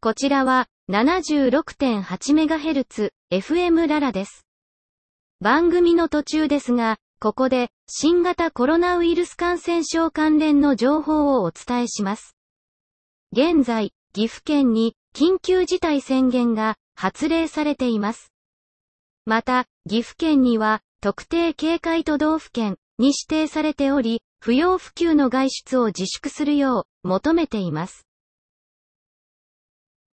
こちらは 76.8MHz FM ララです。番組の途中ですが、ここで新型コロナウイルス感染症関連の情報をお伝えします。現在、岐阜県に緊急事態宣言が発令されています。また、岐阜県には特定警戒都道府県に指定されており、不要不急の外出を自粛するよう求めています。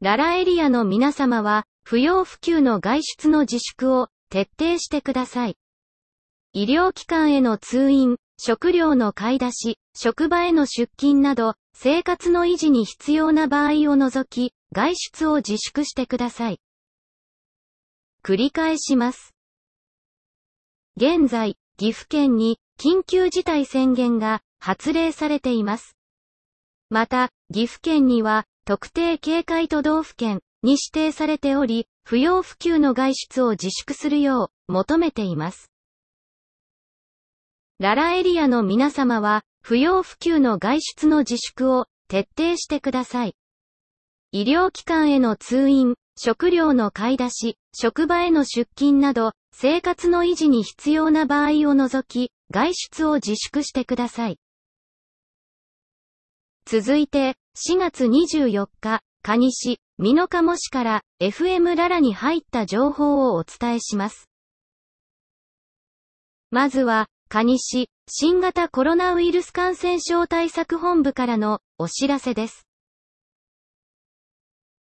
ララエリアの皆様は、不要不急の外出の自粛を徹底してください。医療機関への通院、食料の買い出し、職場への出勤など、生活の維持に必要な場合を除き、外出を自粛してください。繰り返します。現在、岐阜県に緊急事態宣言が発令されています。また、岐阜県には特定警戒都道府県に指定されており、不要不急の外出を自粛するよう求めています。ララエリアの皆様は、不要不急の外出の自粛を徹底してください。医療機関への通院、食料の買い出し、職場への出勤など、生活の維持に必要な場合を除き、外出を自粛してください。続いて、4月24日、蟹市、美濃加茂市から FM ララに入った情報をお伝えします。まずは、蟹市、新型コロナウイルス感染症対策本部からのお知らせです。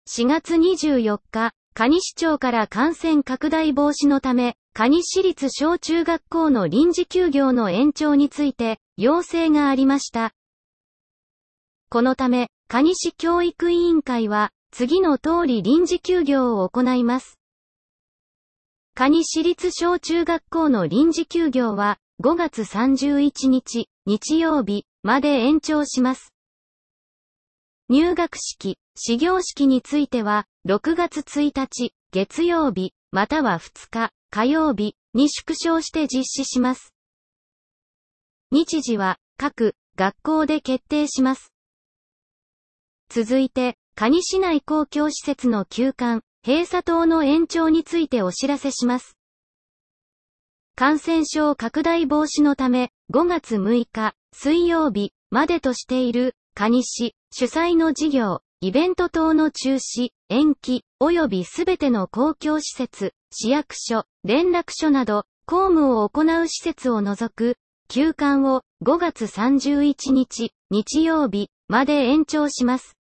4月24日、蟹市長から感染拡大防止のため、蟹市立小中学校の臨時休業の延長について、要請がありました。このため、蟹市教育委員会は、次の通り臨時休業を行います。蟹市立小中学校の臨時休業は、5月31日、日曜日、まで延長します。入学式、始業式については、6月1日、月曜日、または2日、火曜日に縮小して実施します。日時は、各学校で決定します。続いて、蟹市内公共施設の休館、閉鎖等の延長についてお知らせします。感染症拡大防止のため、5月6日、水曜日、までとしている、蟹市、主催の事業、イベント等の中止、延期、及びすべての公共施設、市役所、連絡所など、公務を行う施設を除く、休館を5月31日、日曜日、まで延長します。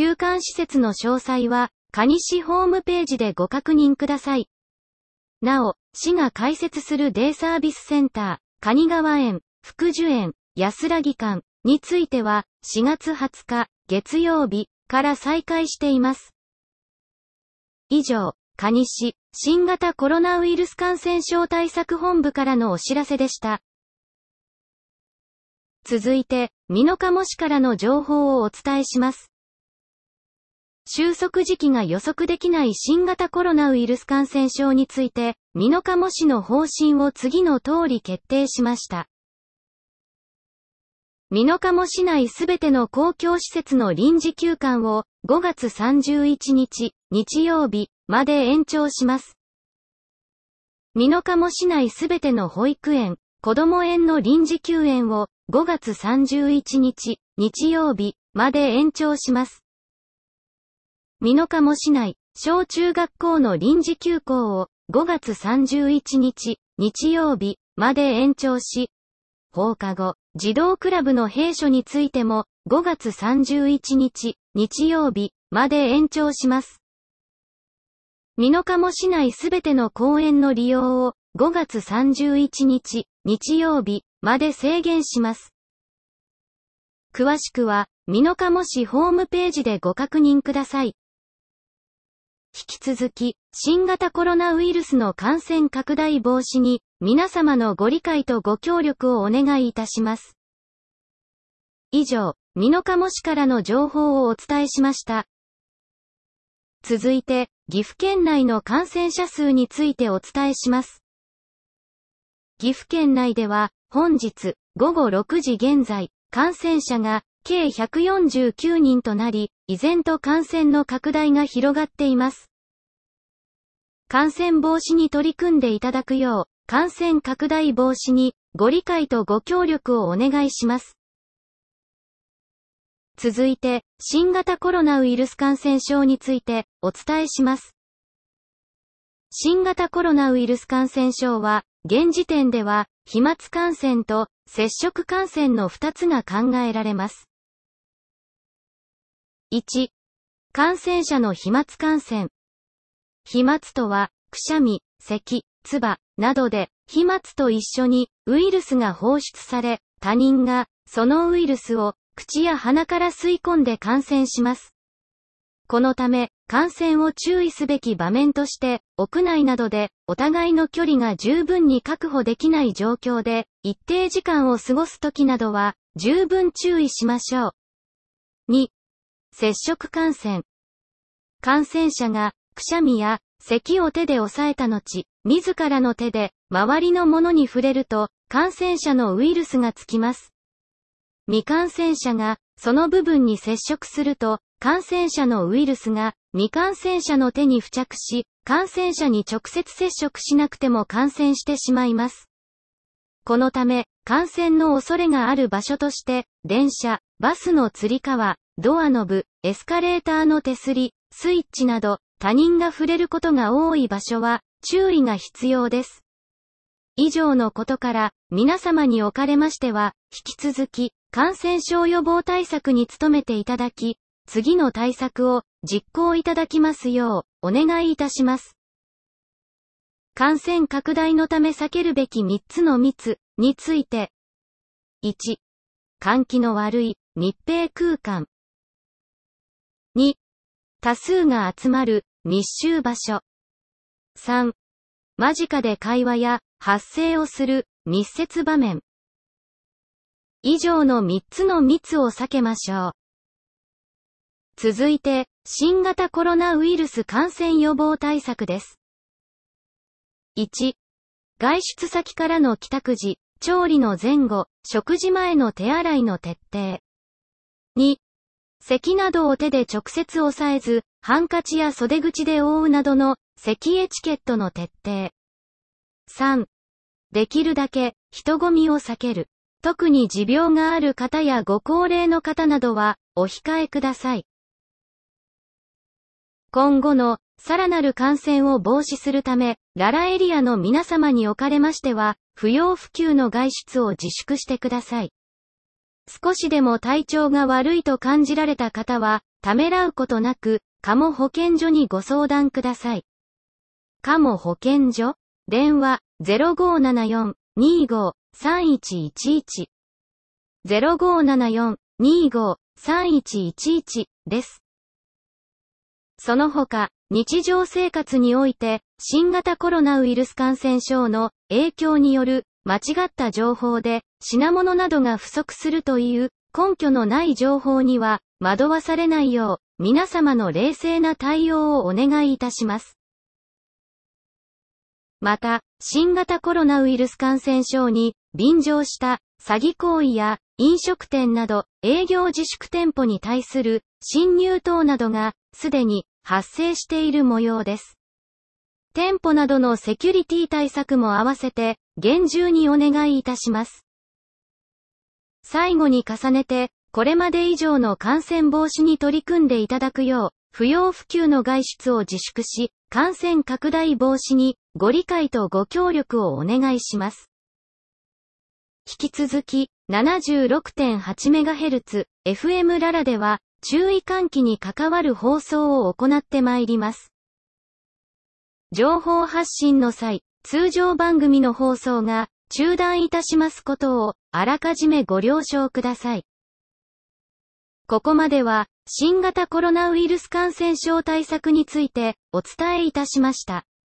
休館施設の詳細は、蟹市ホームページでご確認ください。なお、市が開設するデイサービスセンター、蟹川園、福寿園、安らぎ館については、4月20日、月曜日から再開しています。以上、蟹市、新型コロナウイルス感染症対策本部からのお知らせでした。続いて、美濃加茂市からの情報をお伝えします。収束時期が予測できない新型コロナウイルス感染症について、美濃加茂市の方針を次の通り決定しました。美濃加茂市内すべての公共施設の臨時休館を5月31日、日曜日まで延長します。美濃加茂市内すべての保育園、子供園の臨時休園を5月31日、日曜日まで延長します。美濃加茂市内、小中学校の臨時休校を5月31日、日曜日まで延長し、放課後、児童クラブの閉所についても5月31日、日曜日まで延長します。美濃加茂市内すべての公園の利用を5月31日、日曜日まで制限します。詳しくは、美濃加茂市ホームページでご確認ください。引き続き、新型コロナウイルスの感染拡大防止に、皆様のご理解とご協力をお願いいたします。以上、美濃加茂市からの情報をお伝えしました。続いて、岐阜県内の感染者数についてお伝えします。岐阜県内では、本日、午後6時現在、感染者が、計149人となり、依然と感染の拡大が広がっています。感染防止に取り組んでいただくよう、感染拡大防止にご理解とご協力をお願いします。続いて、新型コロナウイルス感染症についてお伝えします。新型コロナウイルス感染症は、現時点では、飛沫感染と接触感染の2つが考えられます。1、感染者の飛沫感染。飛沫とは、くしゃみ、咳、唾などで、飛沫と一緒にウイルスが放出され、他人がそのウイルスを口や鼻から吸い込んで感染します。このため、感染を注意すべき場面として、屋内などでお互いの距離が十分に確保できない状況で、一定時間を過ごすときなどは、十分注意しましょう。2、接触感染。感染者が、くしゃみや、咳を手で押さえた後、自らの手で、周りのものに触れると、感染者のウイルスがつきます。未感染者が、その部分に接触すると、感染者のウイルスが、未感染者の手に付着し、感染者に直接接触しなくても感染してしまいます。このため、感染の恐れがある場所として、電車、バスの吊り革、ドアノブ、エスカレーターの手すり、スイッチなど、他人が触れることが多い場所は、注意が必要です。以上のことから、皆様におかれましては、引き続き、感染症予防対策に努めていただき、次の対策を実行いただきますよう、お願いいたします。感染拡大のため避けるべき3つの密について。1、換気の悪い密閉空間。2、多数が集まる密集場所。3、間近で会話や発声をする密接場面。以上の3つの密を避けましょう。続いて、新型コロナウイルス感染予防対策です。1、外出先からの帰宅時、調理の前後、食事前の手洗いの徹底。2、咳などを手で直接押さえず、ハンカチや袖口で覆うなどの咳エチケットの徹底。3. できるだけ人混みを避ける。特に持病がある方やご高齢の方などはお控えください。今後のさらなる感染を防止するため、ララエリアの皆様におかれましては、不要不急の外出を自粛してください。少しでも体調が悪いと感じられた方は、ためらうことなく、カモ保健所にご相談ください。カモ保健所電話0574-25-3111 0574-25-3111です。その他、日常生活において、新型コロナウイルス感染症の影響による間違った情報で品物などが不足するという根拠のない情報には惑わされないよう皆様の冷静な対応をお願いいたします。また、新型コロナウイルス感染症に便乗した詐欺行為や飲食店など営業自粛店舗に対する侵入等などがすでに発生している模様です。店舗などのセキュリティ対策も合わせて厳重にお願いいたします。最後に重ねて、これまで以上の感染防止に取り組んでいただくよう、不要不急の外出を自粛し、感染拡大防止にご理解とご協力をお願いします。引き続き、76.8MHz、FM ララでは、注意喚起に関わる放送を行ってまいります。情報発信の際、通常番組の放送が中断いたしますことをあらかじめご了承ください。ここまでは新型コロナウイルス感染症対策についてお伝えいたしました。